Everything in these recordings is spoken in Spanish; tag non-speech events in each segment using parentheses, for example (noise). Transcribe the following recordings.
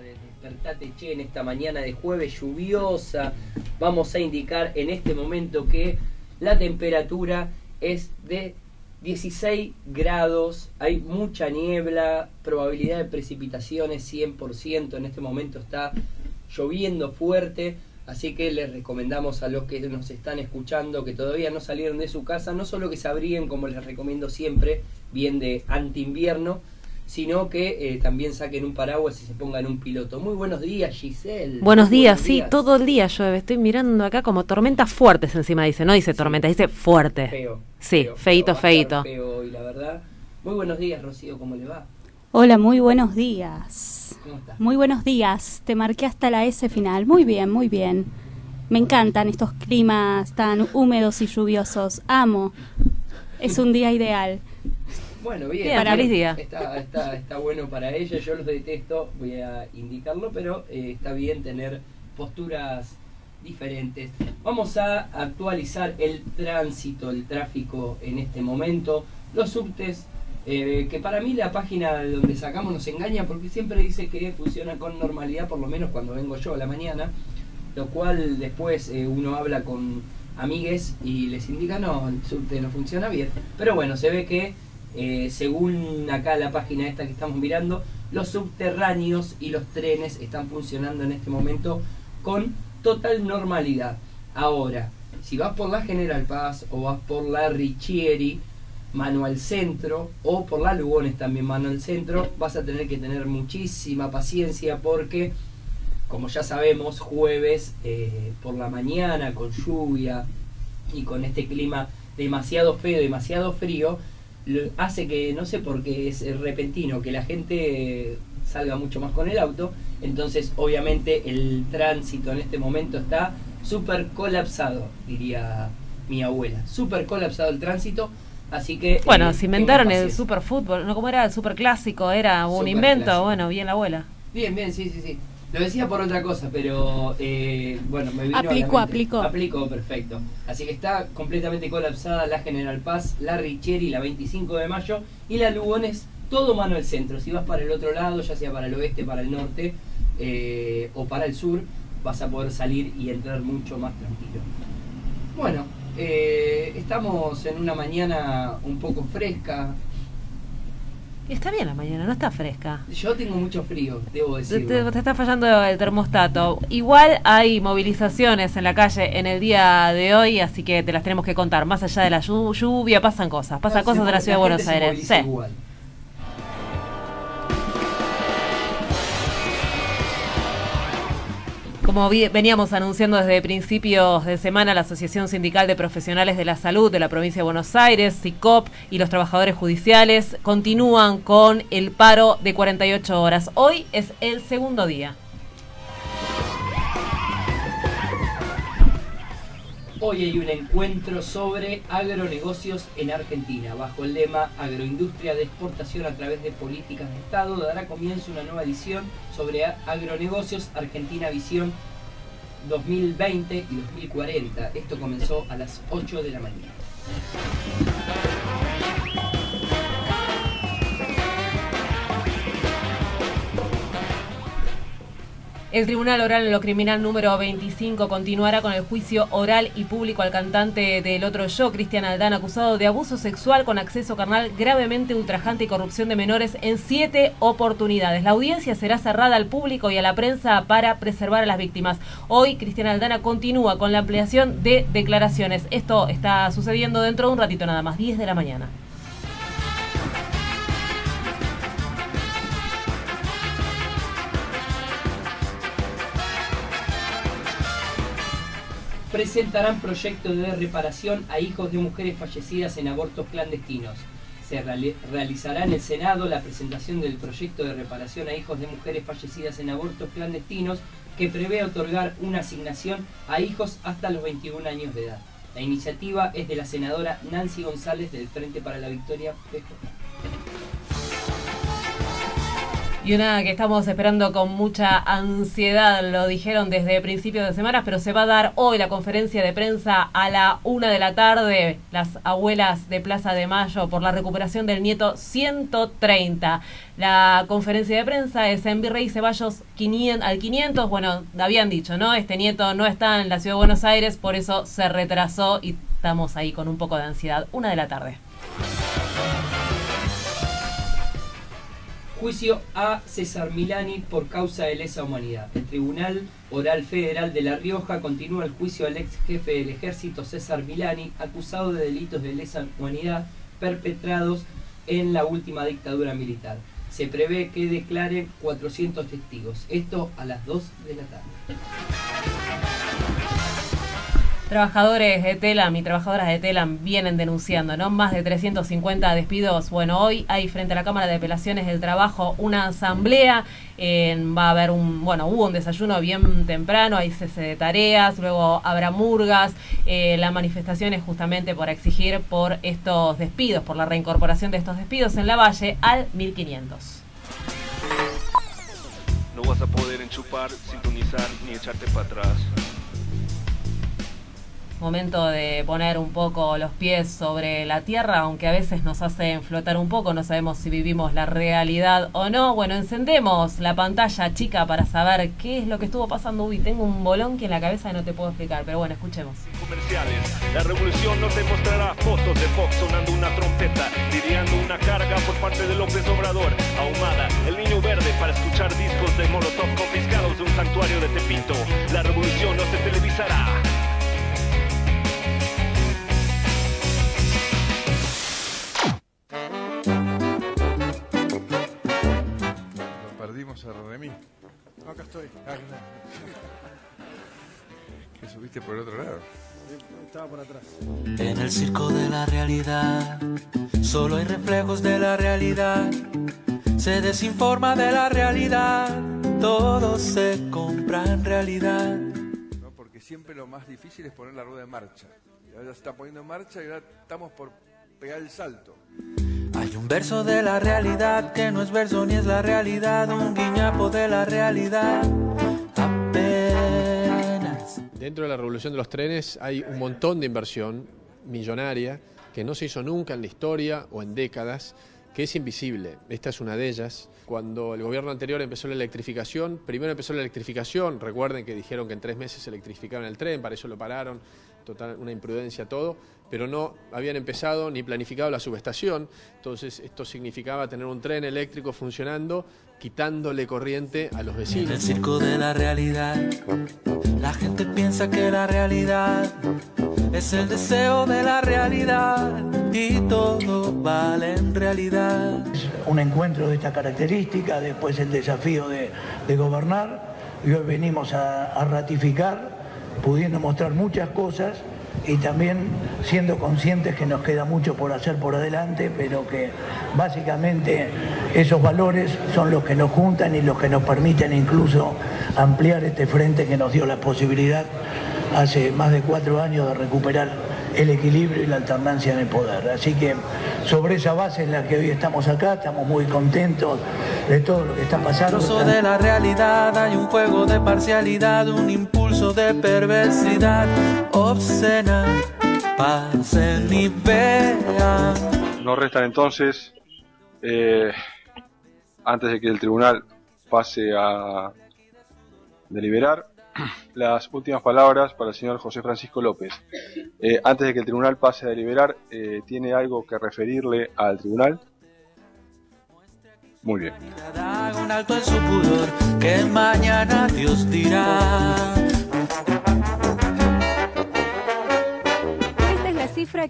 De Despertate Che en esta mañana de jueves lluviosa. Vamos a indicar en este momento que la temperatura es de 16 grados, hay mucha niebla, probabilidad de precipitaciones 100%, en este momento está lloviendo fuerte, así que les recomendamos a los que nos están escuchando que todavía no salieron de su casa, no solo que se abriguen como les recomiendo siempre, bien de anti-invierno, sino que eh, también saquen un paraguas y se pongan un piloto. Muy buenos días, Giselle. Buenos días, sí, todo el día llueve. Estoy mirando acá como tormentas fuertes encima dice, no dice tormenta, dice fuerte. Feo. Sí, feo, feito, feito. Feo hoy, la verdad. Muy buenos días, Rocío, ¿cómo le va? Hola, muy buenos días. ¿Cómo está? Muy buenos días. Te marqué hasta la S final. Muy bien, muy bien. Me encantan estos climas tan húmedos y lluviosos. Amo. Es un día ideal. Bueno, bien. Bien, feliz día. Está, está, está bueno para ella. Yo los detesto, voy a indicarlo, pero eh, está bien tener posturas diferentes. Vamos a actualizar el tránsito, el tráfico en este momento. Los subtes, eh, que para mí la página de donde sacamos nos engaña porque siempre dice que funciona con normalidad, por lo menos cuando vengo yo a la mañana, lo cual después eh, uno habla con amigues y les indica no, el subte no funciona bien. Pero bueno, se ve que eh, según acá la página esta que estamos mirando, los subterráneos y los trenes están funcionando en este momento con total normalidad. Ahora, si vas por la General Paz o vas por la Richieri, mano al centro, o por la Lugones también mano al centro, vas a tener que tener muchísima paciencia porque, como ya sabemos, jueves eh, por la mañana con lluvia y con este clima demasiado feo, demasiado frío, hace que, no sé por qué es repentino, que la gente salga mucho más con el auto, entonces obviamente el tránsito en este momento está súper colapsado, diría mi abuela, súper colapsado el tránsito, así que... Bueno, eh, se inventaron tengan el paciencia. superfútbol, ¿no? ¿Cómo era el superclásico? Era un invento, bueno, bien la abuela. Bien, bien, sí, sí, sí. Lo decía por otra cosa, pero eh, bueno, me vino a la Aplicó, aplicó. Aplicó, perfecto. Así que está completamente colapsada la General Paz, la Richieri, la 25 de mayo y la Lugones, todo mano al centro. Si vas para el otro lado, ya sea para el oeste, para el norte eh, o para el sur, vas a poder salir y entrar mucho más tranquilo. Bueno, eh, estamos en una mañana un poco fresca. Está bien la mañana, no está fresca. Yo tengo mucho frío, debo Te, decirlo. te- te está fallando el termostato. Igual hay movilizaciones en la calle en el día de hoy, así que te las tenemos que contar. Más allá de la llu- lluvia, pasan cosas. Pasan cosas de la ciudad de Buenos Aires. Sí. igual. Como veníamos anunciando desde principios de semana, la Asociación Sindical de Profesionales de la Salud de la provincia de Buenos Aires, SICOP y los trabajadores judiciales continúan con el paro de 48 horas. Hoy es el segundo día. Hoy hay un encuentro sobre agronegocios en Argentina. Bajo el lema Agroindustria de exportación a través de políticas de Estado, dará comienzo una nueva edición sobre agronegocios Argentina Visión 2020 y 2040. Esto comenzó a las 8 de la mañana. El Tribunal Oral en lo Criminal número 25 continuará con el juicio oral y público al cantante del otro yo, Cristian Aldán, acusado de abuso sexual con acceso carnal gravemente ultrajante y corrupción de menores en siete oportunidades. La audiencia será cerrada al público y a la prensa para preservar a las víctimas. Hoy, Cristian Aldana continúa con la ampliación de declaraciones. Esto está sucediendo dentro de un ratito nada más, 10 de la mañana. Presentarán proyectos de reparación a hijos de mujeres fallecidas en abortos clandestinos. Se reali- realizará en el Senado la presentación del proyecto de reparación a hijos de mujeres fallecidas en abortos clandestinos que prevé otorgar una asignación a hijos hasta los 21 años de edad. La iniciativa es de la senadora Nancy González del Frente para la Victoria. Y una que estamos esperando con mucha ansiedad, lo dijeron desde principios de semana, pero se va a dar hoy la conferencia de prensa a la una de la tarde, las abuelas de Plaza de Mayo, por la recuperación del nieto 130. La conferencia de prensa es en Virrey Ceballos 500, al 500, bueno, habían dicho, ¿no? Este nieto no está en la ciudad de Buenos Aires, por eso se retrasó y estamos ahí con un poco de ansiedad. Una de la tarde. Juicio a César Milani por causa de lesa humanidad. El Tribunal Oral Federal de La Rioja continúa el juicio al ex jefe del ejército César Milani, acusado de delitos de lesa humanidad perpetrados en la última dictadura militar. Se prevé que declaren 400 testigos. Esto a las 2 de la tarde. Trabajadores de Telam y trabajadoras de Telam vienen denunciando, ¿no? Más de 350 despidos. Bueno, hoy hay frente a la Cámara de Apelaciones del Trabajo una asamblea. va a haber un, bueno, hubo un desayuno bien temprano, hay cese de tareas, luego habrá murgas. eh, la manifestación es justamente por exigir por estos despidos, por la reincorporación de estos despidos en la Valle al 1500. No vas a poder enchupar, sintonizar ni echarte para atrás. Momento de poner un poco los pies sobre la tierra, aunque a veces nos hacen flotar un poco, no sabemos si vivimos la realidad o no. Bueno, encendemos la pantalla chica para saber qué es lo que estuvo pasando. Uy, tengo un bolón que en la cabeza no te puedo explicar, pero bueno, escuchemos. Comerciales. La revolución no te mostrará fotos de Fox sonando una trompeta, lidiando una carga por parte de López Obrador. Ahumada, el niño verde para escuchar discos de Molotov confiscados de un santuario de Tepito. La revolución no se televisará. Perdimos a Remy. Acá estoy. Que subiste por el otro lado. Estaba por atrás. En el circo de la realidad, solo hay reflejos de la realidad. Se desinforma de la realidad, todo se compra en realidad. ¿no? Porque siempre lo más difícil es poner la rueda en marcha. Y ahora se está poniendo en marcha y ahora estamos por pegar el salto. Hay un verso de la realidad que no es verso ni es la realidad, un guiñapo de la realidad. Apenas. Dentro de la revolución de los trenes hay un montón de inversión millonaria que no se hizo nunca en la historia o en décadas, que es invisible. Esta es una de ellas. Cuando el gobierno anterior empezó la electrificación, primero empezó la electrificación, recuerden que dijeron que en tres meses electrificaron el tren, para eso lo pararon, total, una imprudencia todo, pero no habían empezado ni planificado la subestación, entonces esto significaba tener un tren eléctrico funcionando, quitándole corriente a los En el vecinos. circo de la realidad, la gente piensa que la realidad es el deseo de la realidad y todo vale en realidad. un encuentro de esta característica, después el desafío de, de gobernar, y hoy venimos a, a ratificar, pudiendo mostrar muchas cosas y también siendo conscientes que nos queda mucho por hacer por adelante, pero que básicamente esos valores son los que nos juntan y los que nos permiten incluso ampliar este frente que nos dio la posibilidad hace más de cuatro años de recuperar el equilibrio y la alternancia en el poder. Así que sobre esa base en la que hoy estamos acá, estamos muy contentos de todo lo que está pasando. De la realidad hay un juego de parcialidad, un impulso de perversidad obscena. Pasen y vean. Nos restan entonces, eh, antes de que el tribunal pase a deliberar, (clears throat) las últimas palabras para el señor José Francisco López. Eh, antes de que el tribunal pase a deliberar, eh, ¿tiene algo que referirle al tribunal? Muy bien. Haga un alto en su pudor, que mañana Dios dirá.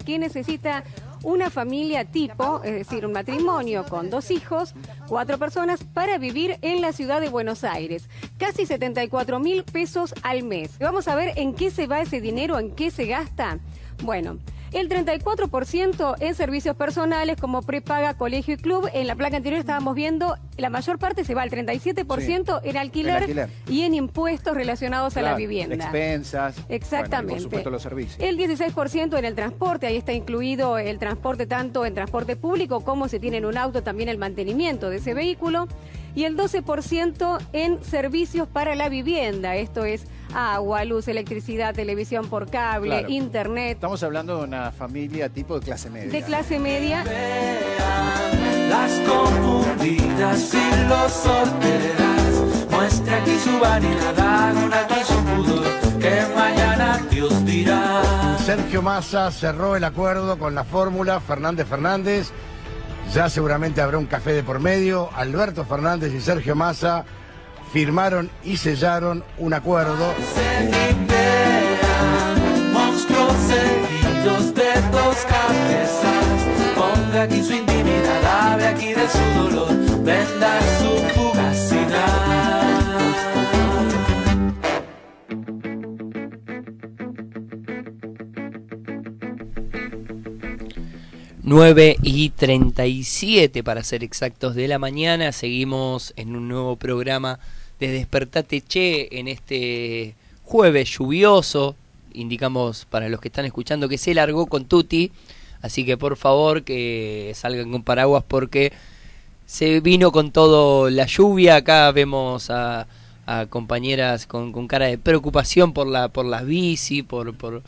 Que necesita una familia tipo, es decir, un matrimonio con dos hijos, cuatro personas, para vivir en la ciudad de Buenos Aires. Casi 74 mil pesos al mes. Vamos a ver en qué se va ese dinero, en qué se gasta. Bueno, El 34% en servicios personales como prepaga, colegio y club. En la placa anterior estábamos viendo, la mayor parte se va al 37% en alquiler, En alquiler. y en impuestos relacionados a la vivienda. Expensas. Exactamente. bueno, por supuesto los servicios. El 16% en el transporte, ahí está incluido el transporte tanto en transporte público como si tienen un auto, también el mantenimiento de ese vehículo. Y el 12% en servicios para la vivienda, esto es agua, luz, electricidad, televisión por cable, Claro. internet. Estamos hablando de una familia tipo de clase media. De clase media. Las confundidas y los sorteras. Muestre aquí su vanidad, aquí su pudor, que mañana Dios dirá. Sergio Massa cerró el acuerdo con la fórmula Fernández Fernández. Ya seguramente habrá un café de por medio. Alberto Fernández y Sergio Massa firmaron y sellaron un acuerdo. Aquí su intimidad, aquí de su dolor, venda su 9 y 37 para ser exactos de la mañana. Seguimos en un nuevo programa de Despertate Che en este jueves lluvioso. Indicamos para los que están escuchando que se largó con Tuti. Así que por favor que salgan con paraguas porque se vino con todo la lluvia. Acá vemos a, a compañeras con, con cara de preocupación por la por las bici, por, por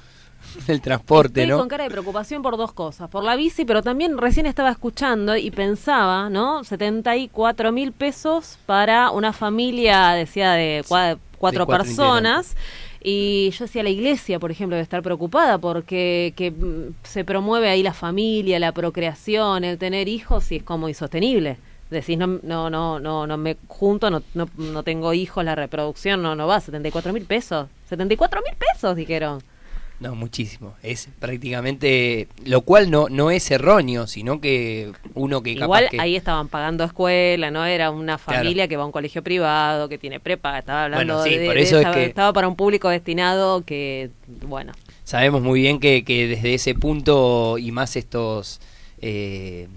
(laughs) el transporte, Estoy ¿no? con cara de preocupación por dos cosas. Por la bici, pero también recién estaba escuchando y pensaba, ¿no? 74 mil pesos para una familia, decía, de cua- cuatro, De cuatro personas. Y yo decía, la iglesia, por ejemplo, debe estar preocupada porque que, mm, se promueve ahí la familia, la procreación, el tener hijos y es como insostenible. Decís, no, no, no, no, no me junto, no, no, no tengo hijos, la reproducción no, no va, 74 mil pesos. 74 mil pesos, dijeron. No, muchísimo. Es prácticamente, lo cual no no es erróneo, sino que uno que Igual capaz que ahí estaban pagando escuela, ¿no? Era una familia que va a un colegio privado, que tiene prepa, estaba hablando Bueno, sí, de, por de eso es que- estaba para un público destinado que, bueno, sabemos muy bien que, que desde ese punto y más estos eh,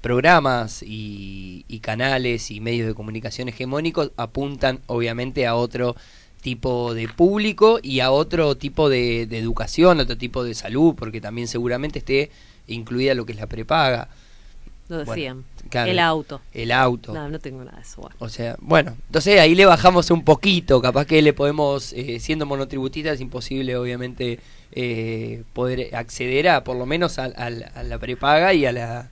programas y, y canales y medios de comunicación hegemónicos apuntan obviamente a otro tipo de público y a otro tipo de, de educación, otro tipo de salud, porque también seguramente esté incluida lo que es la prepaga. lo Bueno, decían. claro, el auto. El auto. No, no tengo nada de eso. bueno. O sea, bueno, entonces ahí le bajamos un poquito, capaz que le podemos, eh, siendo monotributistas, es imposible obviamente eh, poder acceder a por lo menos a, a- a la prepaga y a la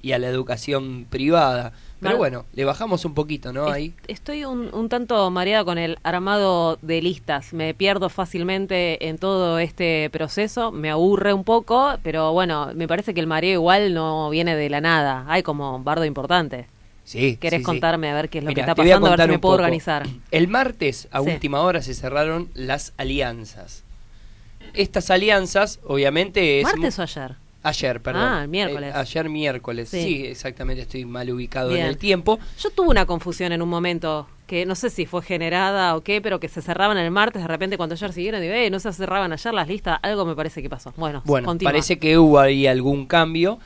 y a la educación privada. Pero Mal- bueno, le bajamos un poquito, ¿no? Ahí. Estoy un, un tanto mareada con el armado de listas. Me pierdo fácilmente en todo este proceso. Me aburre un poco, pero bueno, me parece que el mareo igual no viene de la nada. Hay como un bardo importante. Sí. ¿Querés sí, sí. contarme a ver qué es lo Mira, que está voy a pasando? A ver si me puedo poco. organizar. El martes, a Sí. última hora, se cerraron las alianzas. Estas alianzas, obviamente, es ¿Martes o ayer? Ayer, perdón. Ah, miércoles. Eh, ayer miércoles. Sí. Sí. exactamente, estoy mal ubicado Bien. en el tiempo. Yo tuve una confusión en un momento que no sé si fue generada o qué, pero que se cerraban el martes, de repente cuando ayer siguieron, digo, eh, no se cerraban ayer las listas, algo me parece que pasó. Bueno, Bueno, continúa. parece que hubo ahí algún cambio.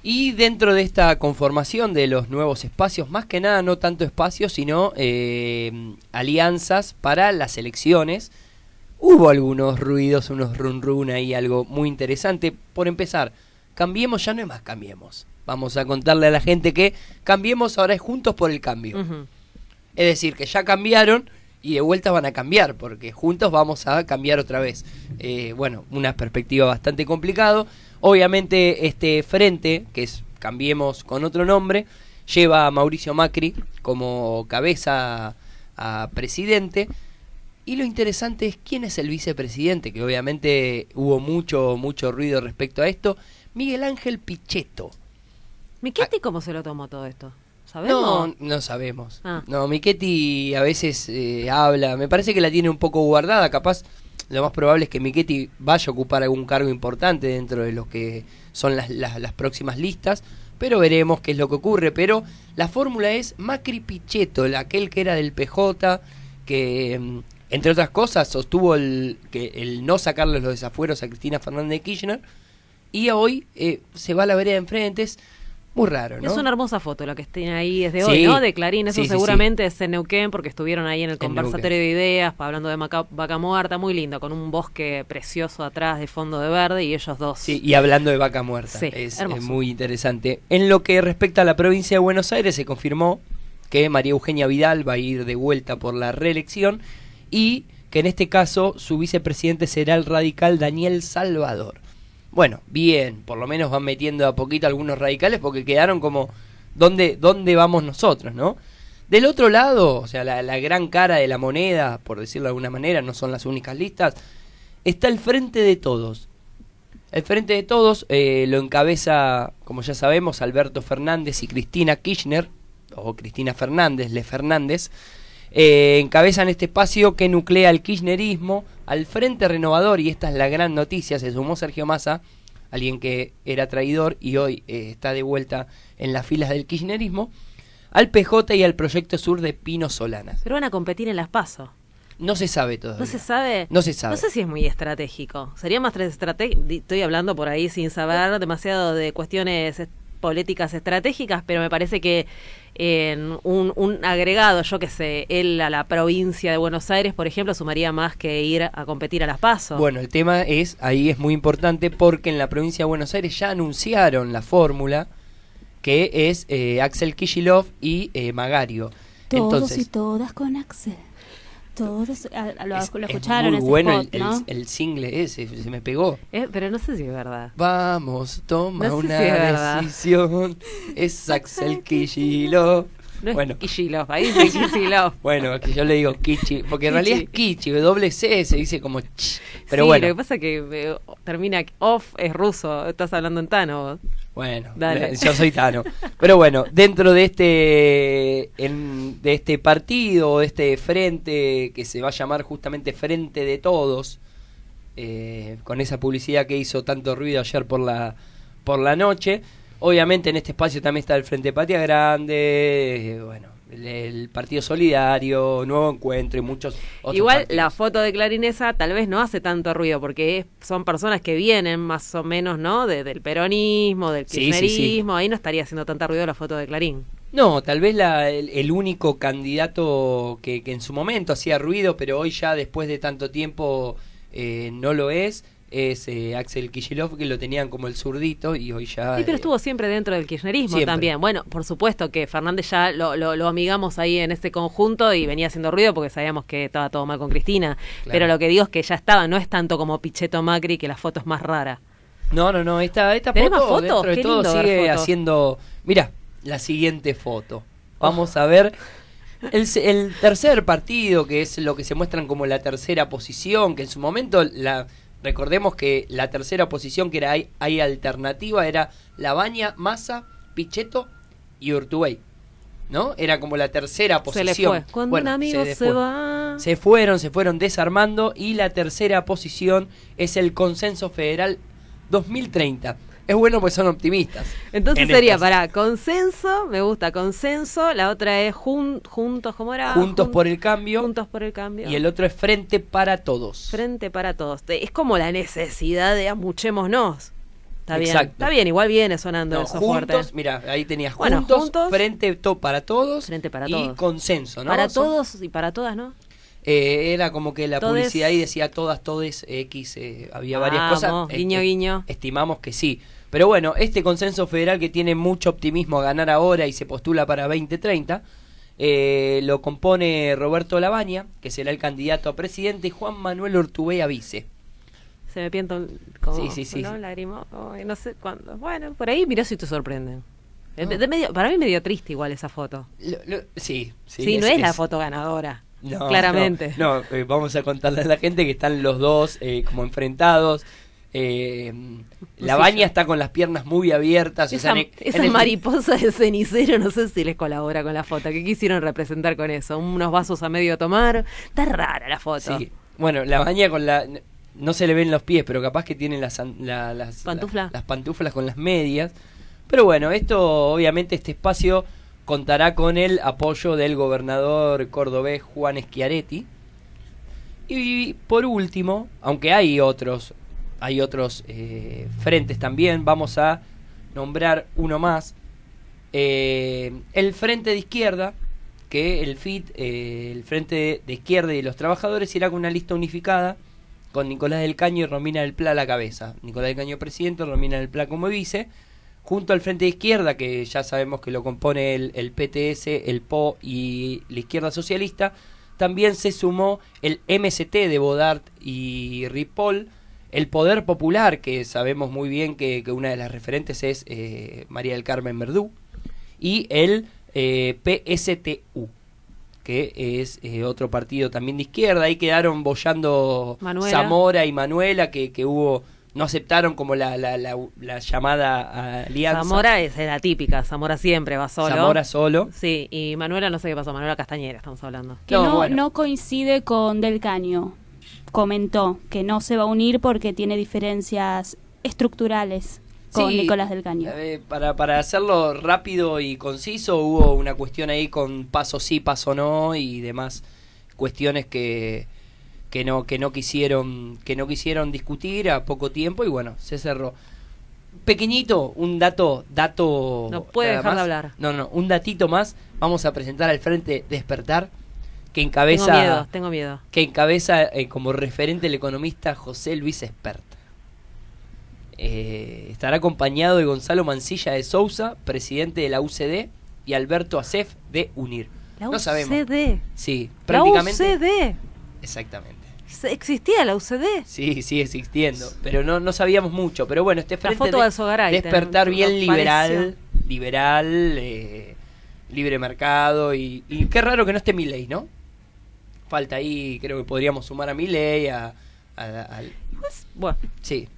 Y dentro de esta conformación de los nuevos espacios, más que nada no tanto espacios, sino eh, alianzas para las elecciones, hubo algunos ruidos, unos run run ahí, algo muy interesante. Por empezar, Cambiemos ya no es más Cambiemos. Vamos a contarle a la gente que Cambiemos ahora es Juntos por el Cambio. Es decir, que ya cambiaron y de vuelta van a cambiar, porque juntos vamos a cambiar otra vez. Eh, bueno, una perspectiva bastante complicado. Obviamente este frente, que es Cambiemos con otro nombre, lleva a Mauricio Macri como cabeza a presidente. Y lo interesante es quién es el vicepresidente, que obviamente hubo mucho, mucho ruido respecto a esto. Miguel Ángel Pichetto. Miquetti, ¿cómo se lo tomó todo esto? ¿Sabemos? No, no sabemos. Ah. No, Miquetti a veces eh, habla, me parece que la tiene un poco guardada, capaz lo más probable es que Miquetti vaya a ocupar algún cargo importante dentro de lo que son las, las, las próximas listas, pero veremos qué es lo que ocurre. Pero la fórmula es Macri Pichetto, el- aquel que era del PJ, que mm, entre otras cosas sostuvo el, que el no sacarle los desafueros a Cristina Fernández de Kirchner y hoy eh, se va a la vereda de enfrente. Es muy raro, ¿no? Es una hermosa foto la que tiene ahí desde Sí. hoy, ¿no? De Clarín. Eso Sí, sí, seguramente es en Neuquén porque estuvieron ahí en el En conversatorio de ideas hablando de Maca- Vaca Muerta. Muy lindo, con un bosque precioso atrás de fondo de verde y ellos dos. Sí, y hablando de vaca muerta, Sí, es, hermoso. es muy interesante. En lo que respecta a la provincia de Buenos Aires, se confirmó que María Eugenia Vidal va a ir de vuelta por la reelección y que en este caso su vicepresidente será el radical Daniel Salvador. Bueno, bien, por lo menos van metiendo a poquito algunos radicales porque quedaron como, ¿dónde, dónde vamos nosotros, no? Del otro lado, o sea, la, gran cara de la moneda, por decirlo de alguna manera, no son las únicas listas, está el frente de todos. El Frente de Todos eh, lo encabeza, como ya sabemos, Alberto Fernández y Cristina Kirchner, o Cristina Fernández, Le Fernández, eh, encabezan este espacio que nuclea el kirchnerismo al Frente Renovador, y esta es la gran noticia, se sumó Sergio Massa, alguien que era traidor y hoy eh, está de vuelta en las filas del kirchnerismo, al PJ y al Proyecto Sur de Pino Solanas. Pero van a competir en las PASO. No se sabe todavía. ¿No se sabe? No se sabe. No sé si es muy estratégico. Sería más estratégico. Estoy hablando por ahí sin saber demasiado de cuestiones es- políticas estratégicas, pero me parece que en un, un agregado, yo que sé, él a la provincia de Buenos Aires, por ejemplo, sumaría más que ir a competir a las PASO. Bueno, el tema es, ahí es muy importante porque en la provincia de Buenos Aires ya anunciaron la fórmula que es eh, Axel Kishilov y eh, Magario. Todos Entonces, y todas con Axel. Todos, lo, lo es escucharon muy ese bueno spot, el, ¿no? el, el single ese, se me pegó. Eh, pero no sé si es verdad. Vamos, toma No sé una si es verdad. decisión. (laughs) Es Axel Kishilov. No bueno, es Kishilov, ahí dice Kishilov. (laughs) bueno, es que yo le digo Kichi, porque en realidad es Kichi, doble C, se dice como ch. Pero sí, bueno, lo que pasa es que eh, termina off, es ruso, estás hablando en Tano. vos. Bueno, Dale. yo soy Tano. Pero bueno, dentro de este en- de este partido, de este frente que se va a llamar justamente Frente de Todos, eh, con esa publicidad que hizo tanto ruido ayer por la por la noche, obviamente en este espacio también está el Frente Patria Grande, eh, bueno, el, el Partido Solidario, Nuevo Encuentro y muchos otros Igual partidos. la foto de Clarinesa tal vez no hace tanto ruido porque es- son personas que vienen más o menos, ¿no? De- del peronismo, del Sí, sí, sí. kirchnerismo, ahí no estaría haciendo tanta ruido la foto de Clarín. No, tal vez la- el, el único candidato que, que en su momento hacía ruido, pero hoy ya después de tanto tiempo eh, no lo es, es eh, Axel Kicillof, que lo tenían como el zurdito y hoy ya... Sí, pero eh, estuvo siempre dentro del kirchnerismo Siempre. también. Bueno, por supuesto que Fernández ya lo, lo, lo amigamos ahí en este conjunto y venía haciendo ruido porque sabíamos que estaba todo mal con Cristina. Claro. Pero lo que digo es que ya estaba, no es tanto como Pichetto Macri, que la foto es más rara. No, no, no, esta, esta ¿Tenés foto dentro de Qué todo sigue haciendo... Mira, la siguiente foto. Vamos a ver el, el tercer partido, que es lo que se muestran como la tercera posición, que en su momento la... Recordemos que la tercera posición que era hay, hay alternativa era Labaña, Massa, Pichetto y Urtubey. ¿No? Era como la tercera Se posición. fue. Cuando Bueno, un amigo se, va. Se fueron, se fueron desarmando y la tercera posición es el consenso federal 2030. Es bueno porque son optimistas. Entonces En sería estas- para consenso, me gusta consenso, la otra es jun- juntos, ¿cómo era? Juntos Jun- por el cambio Juntos por el cambio. y el otro es Frente para Todos. Frente para todos. Es como la necesidad de amuchémonos. Está bien. Exacto. Está bien, igual viene sonando No, eso juntos, fuerte. mira, ahí tenías Bueno, juntos, juntos. Frente to- para Todos Frente para y todos. consenso, ¿no? Para Son- todos y para todas, ¿no? eh, era como que la Todes. publicidad ahí decía todas, todes, X, eh, había varias cosas. Vamos, guiño, eh, guiño. Estimamos que sí. Pero bueno, este consenso federal que tiene mucho optimismo a ganar ahora y se postula para 2030, eh, lo compone Roberto Labaña, que será el candidato a presidente, y Juan Manuel Urtubey a vice. Se me pienta un, como, Sí, sí, sí, ¿no? Lágrimo, no sé cuándo. Bueno, por ahí mirá si te sorprenden. De- de medio- para mí medio triste igual esa foto. Lo- lo- sí, sí. Sí, no es, la foto ganadora. No, claramente. No, no, eh, vamos a contarle a la gente que están los dos eh, como enfrentados. Eh, la Sí, baña yo- está con las piernas muy abiertas. Esa, sea, en el- esa en el- mariposa de cenicero, no sé si les colabora con la foto. ¿Qué quisieron representar con eso? Unos vasos a medio tomar. Está rara la foto. Sí. Bueno, la baña con la. No se le ven los pies, pero capaz que tiene las, la- las, ¿Pantufla? la- las pantuflas con las medias. Pero bueno, esto, obviamente, este espacio contará con el apoyo del gobernador cordobés Juan Schiaretti. Y por último, aunque hay otros hay otros eh, frentes también. Vamos a nombrar uno más. Eh, el Frente de Izquierda, que el FIT, eh, el Frente de Izquierda y los Trabajadores, irá con una lista unificada con Nicolás del Caño y Romina del Pla a la cabeza. Nicolás del Caño presidente, Romina del Pla como vice. Junto al Frente de Izquierda, que ya sabemos que lo compone el, el PTS, el PO y la izquierda socialista, también se sumó el MST de Bodart y Ripoll, el Poder Popular, que sabemos muy bien que, que una de las referentes es eh, María del Carmen Verdú, y el eh, PSTU, que es eh, otro partido también de izquierda. Ahí quedaron bollando Manuela. Zamora y Manuela, que, que hubo no aceptaron como la, la, la, la llamada alianza. Zamora es la típica, Zamora siempre va solo. Zamora solo. Sí, y Manuela no sé qué pasó, Manuela Castañera estamos hablando. Que no, no coincide con Del Caño. Comentó que no se va a unir porque tiene diferencias estructurales con Sí, Nicolás del Caño. eh, para, para hacerlo rápido y conciso, hubo una cuestión ahí con paso sí, paso no y demás cuestiones que, que no que no quisieron que no quisieron discutir a poco tiempo y bueno se cerró pequeñito un dato dato No puede dejar de hablar. no no un datito más vamos a presentar al frente despertar que encabeza Tengo miedo, tengo miedo. que encabeza eh, como referente el economista José Luis Espert. Eh, estará acompañado de Gonzalo Mancilla de Sousa, presidente de la UCD, y Alberto Acef de UNIR. La no sabemos. UCD. Sí, La prácticamente. UCD. Exactamente. ¿Existía la UCD? Sí, sigue existiendo. Pero no, no sabíamos mucho. Pero bueno, este frente foto de- Alzogaray despertar bien liberal, pareció. liberal, eh, libre mercado y, y qué raro que no esté Milei, ¿no? Falta ahí, creo que podríamos sumar a Milei, a, a- al- Bueno, sí.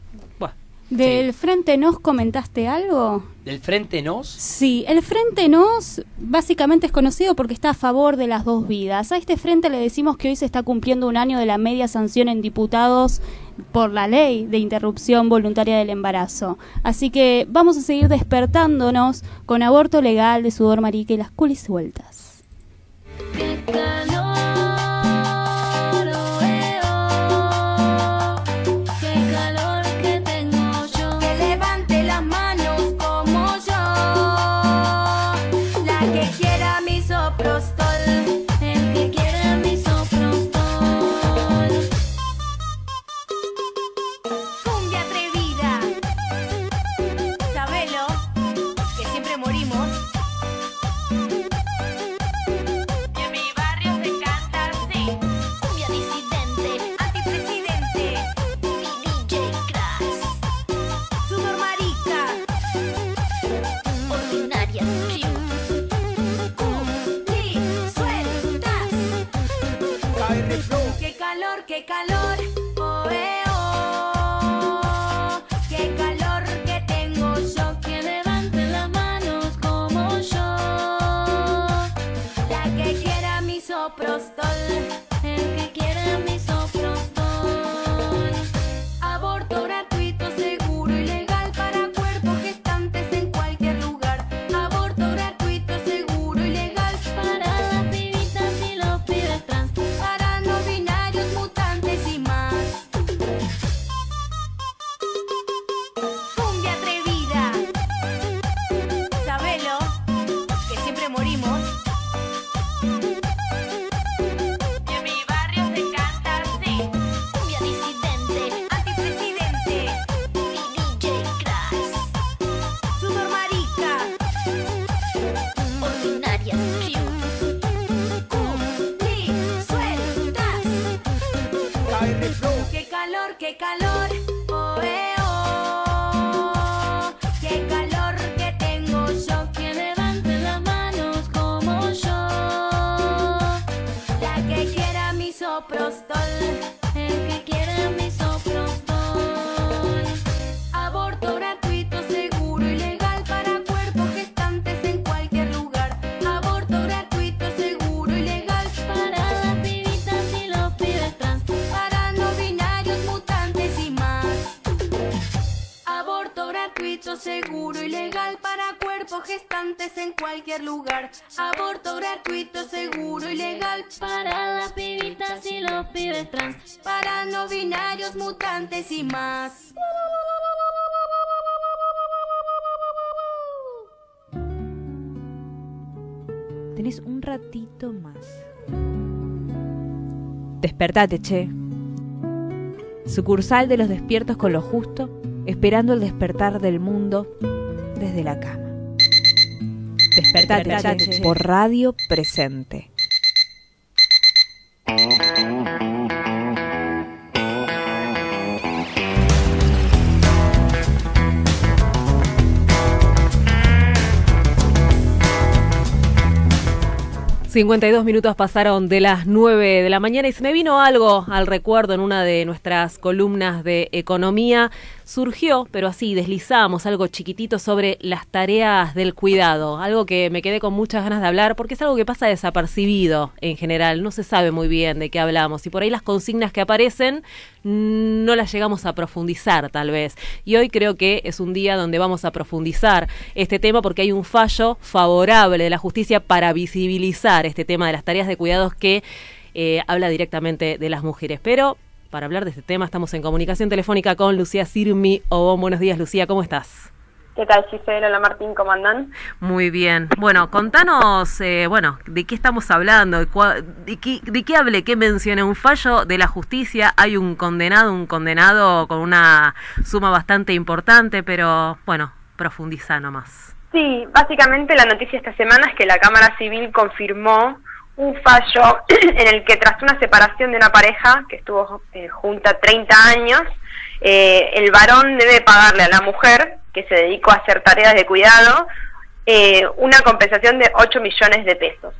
¿Del Frente Nos comentaste algo? Del Frente Nos. Sí, el Frente Nos básicamente es conocido porque está a favor de las dos vidas. A este frente le decimos que hoy se está cumpliendo un año de la media sanción en diputados por la ley de interrupción voluntaria del embarazo. Así que vamos a seguir despertándonos con aborto legal de sudor marica y las culis sueltas. Gestantes en cualquier lugar. Aborto gratuito, seguro y legal. Para las pibitas y los pibes trans. Para no binarios, mutantes y más. Tenés un ratito más. Despertate, che. Sucursal de los despiertos con lo justo, esperando el despertar del mundo desde la cama. Despertate, Despertate, por radio presente. 52 minutos pasaron de las 9 de la mañana y se me vino algo al recuerdo en una de nuestras columnas de economía. Surgió, pero así deslizamos algo chiquitito sobre las tareas del cuidado, algo que me quedé con muchas ganas de hablar porque es algo que pasa desapercibido en general, no se sabe muy bien de qué hablamos y por ahí las consignas que aparecen no las llegamos a profundizar tal vez. Y hoy creo que es un día donde vamos a profundizar este tema porque hay un fallo favorable de la justicia para visibilizar este tema de las tareas de cuidados que eh, habla directamente de las mujeres. Pero para hablar de este tema estamos en comunicación telefónica con Lucía Sirmi. Oh, buenos días Lucía, ¿cómo estás? ¿Qué tal, Gisela? Hola, Martín, ¿cómo andan? Muy bien. Bueno, contanos, eh, bueno, ¿de qué estamos hablando? ¿De, qué, ¿De qué hablé? ¿Qué mencioné? Un fallo de la justicia. Hay un condenado, un condenado con una suma bastante importante, pero bueno, profundiza nomás. Sí, básicamente la noticia esta semana es que la Cámara Civil confirmó un fallo (clears throat) en el que tras una separación de una pareja que estuvo eh, junta 30 años, eh, el varón debe pagarle a la mujer que se dedicó a hacer tareas de cuidado eh, una compensación de 8 millones de pesos.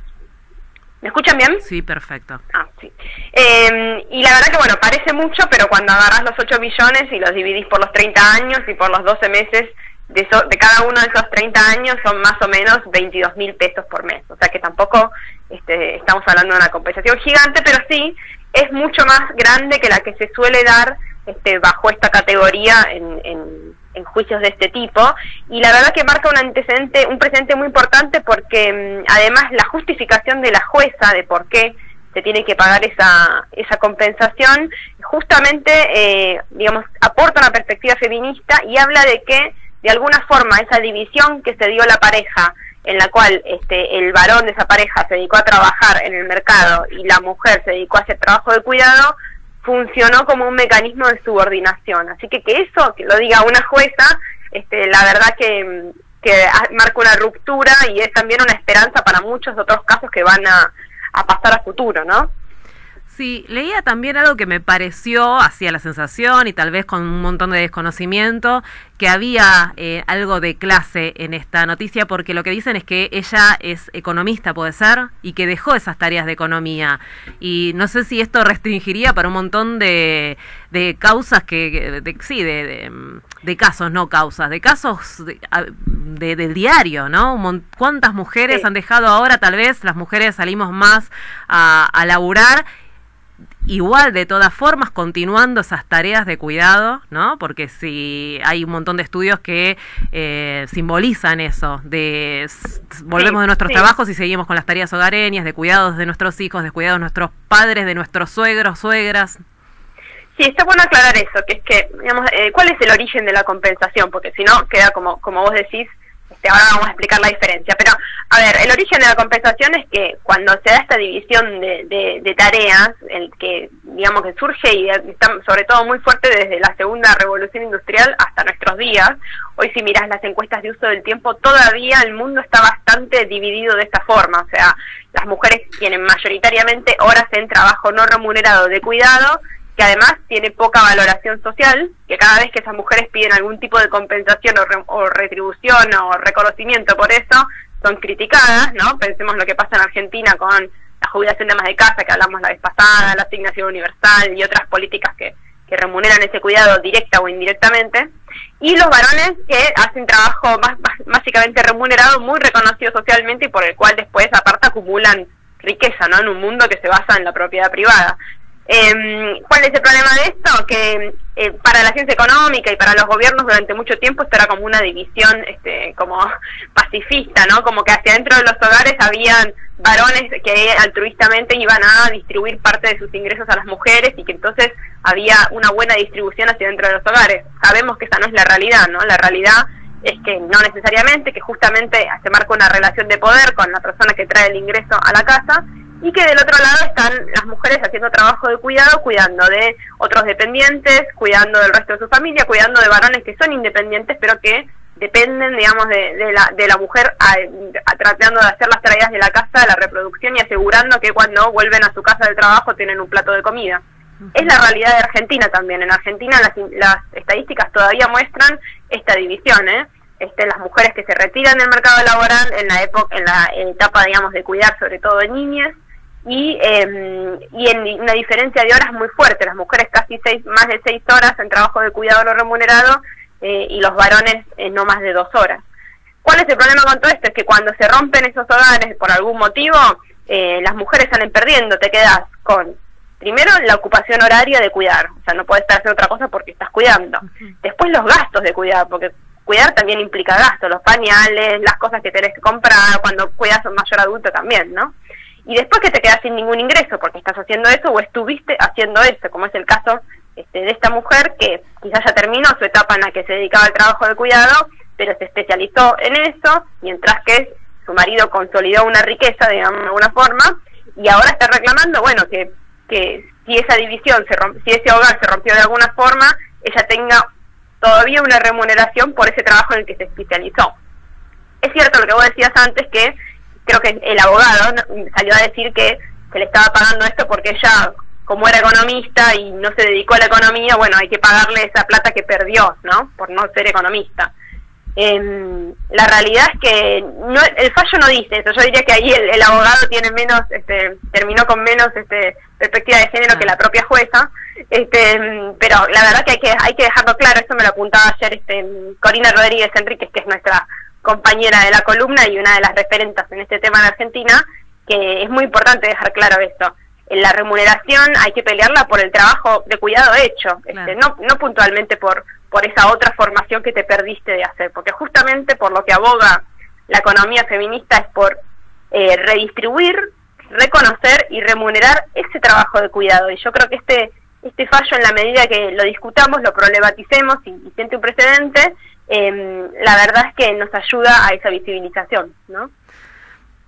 ¿Me escuchan bien? Sí, perfecto. Ah, sí. Eh, y la verdad que, bueno, parece mucho, pero cuando agarras los 8 millones y los dividís por los 30 años y por los 12 meses de, eso- de cada uno de esos 30 años son más o menos 22 mil pesos por mes. O sea que tampoco este, estamos hablando de una compensación gigante, pero sí es mucho más grande que la que se suele dar este, bajo esta categoría en, en- juicios de este tipo. Y la verdad que marca un antecedente, un precedente muy importante porque mm, además la justificación de la jueza de por qué se tiene que pagar esa, esa compensación, justamente, eh, digamos, aporta una perspectiva feminista y habla de que, de alguna forma, esa división que se dio la pareja, en la cual este, el varón de esa pareja se dedicó a trabajar en el mercado y la mujer se dedicó a hacer trabajo de cuidado, funcionó como un mecanismo de subordinación. Así que que eso, que lo diga una jueza, este, la verdad que, que marca una ruptura y es también una esperanza para muchos otros casos que van a, a pasar a futuro, ¿no? Sí, leía también algo que me pareció, hacía la sensación y tal vez con un montón de desconocimiento, que había eh, algo de clase en esta noticia, porque lo que dicen es que ella es economista, puede ser, y que dejó esas tareas de economía. Y no sé si esto restringiría para un montón de, de causas que, de- sí, de, de, de casos, no causas, de casos del diario, ¿no? ¿Cuántas mujeres Sí. han dejado ahora, tal vez las mujeres salimos más a, a laburar? Igual de todas formas continuando esas tareas de cuidado, ¿no? Porque si hay un montón de estudios que eh, simbolizan eso, de volvemos Sí, de nuestros sí. trabajos y seguimos con las tareas hogareñas, de cuidados de nuestros hijos, de cuidados de nuestros padres, de nuestros suegros, suegras. Sí, está bueno aclarar eso, que es que, digamos, eh, ¿cuál es el origen de la compensación? Porque si no, queda como, como vos decís, ahora vamos a explicar la diferencia. Pero, a ver, el origen de la compensación es que cuando se da esta división de, de- de tareas, el que, digamos, que surge y está sobre todo muy fuerte desde la segunda revolución industrial hasta nuestros días, hoy si miras las encuestas de uso del tiempo, todavía el mundo está bastante dividido de esta forma, o sea, las mujeres tienen mayoritariamente horas en trabajo no remunerado de cuidado que además tiene poca valoración social, que cada vez que esas mujeres piden algún tipo de compensación o, re- o retribución o reconocimiento por eso, son criticadas, ¿no? Pensemos lo que pasa en Argentina con la jubilación de más de casa, que hablamos la vez pasada, la asignación universal y otras políticas que, que remuneran ese cuidado directa o indirectamente. Y los varones que hacen trabajo más, básicamente remunerado, muy reconocido socialmente y por el cual después aparte acumulan riqueza, ¿no? En un mundo que se basa en la propiedad privada. Eh, ¿Cuál es el problema de esto? Que eh, para la ciencia económica y para los gobiernos durante mucho tiempo esto era como una división este, como (laughs) pacifista, ¿no? Como que hacia dentro de los hogares habían varones que altruistamente iban a distribuir parte de sus ingresos a las mujeres y que entonces había una buena distribución hacia dentro de los hogares. Sabemos que esa no es la realidad, ¿no? La realidad es que no necesariamente, que justamente se marca una relación de poder con la persona que trae el ingreso a la casa y que del otro lado están las mujeres haciendo trabajo de cuidado, cuidando de otros dependientes, cuidando del resto de su familia, cuidando de varones que son independientes, pero que dependen, digamos, de, de la, de la mujer a- a- tratando de hacer las tareas de la casa, de la reproducción y asegurando que cuando vuelven a su casa de trabajo tienen un plato de comida. Es la realidad de Argentina también. En Argentina las, las estadísticas todavía muestran esta división, ¿eh? Este, las mujeres que se retiran del mercado laboral en la época, en la etapa, digamos, de cuidar sobre todo de niñas y, eh, y en una diferencia de horas muy fuerte. Las mujeres casi seis, más de seis horas en trabajo de cuidado no remunerado eh, y los varones eh, no más de dos horas. ¿Cuál es el problema con todo esto? Es que cuando se rompen esos hogares por algún motivo, eh, las mujeres salen perdiendo, te quedas con, primero, la ocupación horaria de cuidar, o sea, no puedes estar haciendo otra cosa porque estás cuidando. Después los gastos de cuidar, porque cuidar también implica gastos, los pañales, las cosas que tenés que comprar, cuando cuidas a un mayor adulto también, ¿no? Y después que te quedas sin ningún ingreso porque estás haciendo eso o estuviste haciendo eso, como es el caso este, de esta mujer que quizás ya terminó su etapa en la que se dedicaba al trabajo de cuidado, pero se especializó en eso, mientras que su marido consolidó una riqueza, digamos, de alguna forma, y ahora está reclamando, bueno, que, que si esa división, se romp- si ese hogar se rompió de alguna forma, ella tenga todavía una remuneración por ese trabajo en el que se especializó. Es cierto lo que vos decías antes, que creo que el abogado ¿no? salió a decir que se le estaba pagando esto porque ella, como era economista y no se dedicó a la economía, bueno, hay que pagarle esa plata que perdió, ¿no? Por no ser economista. Em, la realidad es que no, el fallo no dice eso. Yo diría que ahí el, el abogado tiene menos, este, terminó con menos este, perspectiva de género que la propia jueza. Este, em, pero la verdad que hay que hay que dejarlo claro. Esto me lo apuntaba ayer este, Corina Rodríguez Enríquez, que es nuestra compañera de la columna y una de las referentes en este tema en Argentina, que es muy importante dejar claro esto. En la remuneración hay que pelearla por el trabajo de cuidado hecho, este, no, no puntualmente por, por esa otra formación que te perdiste de hacer, porque justamente por lo que aboga la economía feminista es por eh, redistribuir, reconocer y remunerar ese trabajo de cuidado. Y yo creo que este, este fallo, en la medida que lo discutamos, lo problematicemos y, y siente un precedente, eh, la verdad es que nos ayuda a esa visibilización, ¿no?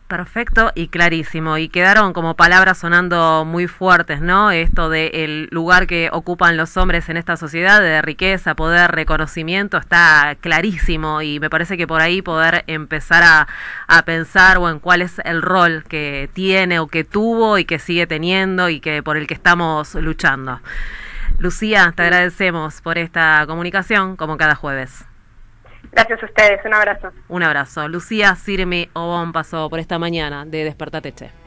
Perfecto y clarísimo. Y quedaron como palabras sonando muy fuertes, ¿no? Esto de el lugar que ocupan los hombres en esta sociedad, de riqueza, poder, reconocimiento, está clarísimo. Y me parece que por ahí poder empezar a, a pensar, bueno, cuál es el rol que tiene o que tuvo y que sigue teniendo y que por el que estamos luchando. Lucía, te agradecemos por esta comunicación, como cada jueves. Gracias a ustedes, un abrazo. Un abrazo. Lucía Sirmi Obón pasó por esta mañana de Despertate Che.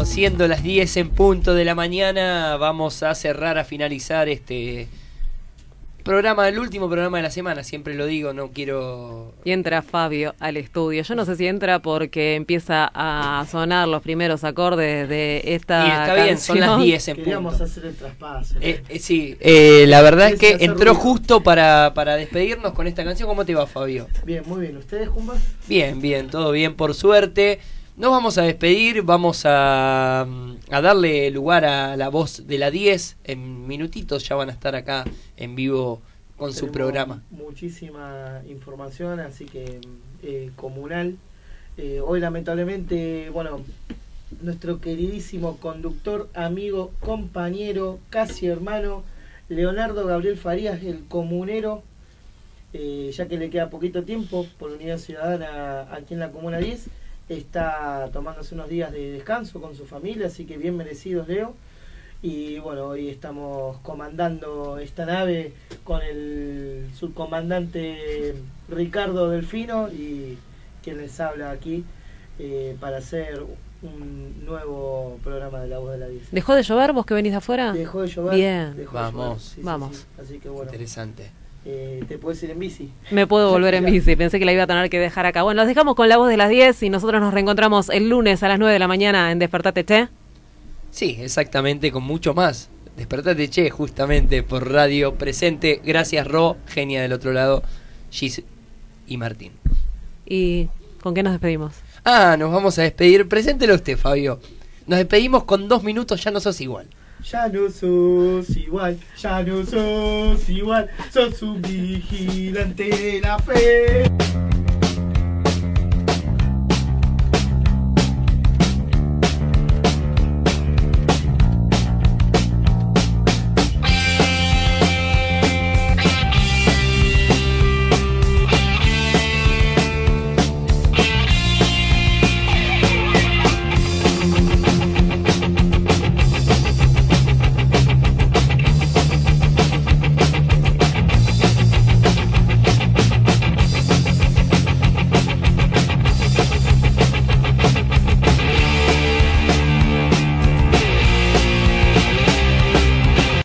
Bueno, siendo las 10 en punto de la mañana, vamos a cerrar, a finalizar este programa, el último programa de la semana, siempre lo digo, no quiero... Y entra Fabio al estudio. Yo no sé si entra porque empieza a sonar los primeros acordes de esta Y está bien, son las canción. 10 en Queríamos punto. hacer el traspaso. Eh, eh, sí, eh, la verdad es que entró ruido. justo para, para despedirnos con esta canción. ¿Cómo te va, Fabio? Bien, muy bien. ¿Ustedes, Jumbas? Bien, bien, todo bien, por suerte. Nos vamos a despedir, vamos a, a darle lugar a la voz de la 10. En minutitos ya van a estar acá en vivo con su programa. Muchísima información, así que eh, comunal. Eh, hoy lamentablemente, bueno, nuestro queridísimo conductor, amigo, compañero, casi hermano, Leonardo Gabriel Farías, el comunero, eh, ya que le queda poquito tiempo por Unidad Ciudadana aquí en la Comuna 10, está tomándose unos días de descanso con su familia, así que bien merecidos, Leo. Y bueno, hoy estamos comandando esta nave con el subcomandante Ricardo Delfino y quien les habla aquí eh, para hacer un nuevo programa de La Voz de la 10. ¿Dejó de llover vos que venís de afuera? Dejó de llover. Bien. dejó de Vamos. llover, sí, sí, Vamos. sí. Así que bueno, Interesante. Eh, te puedes ir en bici. Me puedo (laughs) volver en bici, pensé que la iba a tener que dejar acá. Bueno, los dejamos con la voz de las 10 y nosotros nos reencontramos el lunes a las 9 de la mañana en Despertate Che. Sí, exactamente, con mucho más. Despertate Che, justamente por radio presente. Gracias, Ro, genia del otro lado, Gis y Martín. ¿Y con qué nos despedimos? Ah, nos vamos a despedir. Preséntelo usted, Fabio. Nos despedimos con dos minutos, ya no sos igual. Ya no sos igual, ya no sos igual, sos un vigilante de la fe.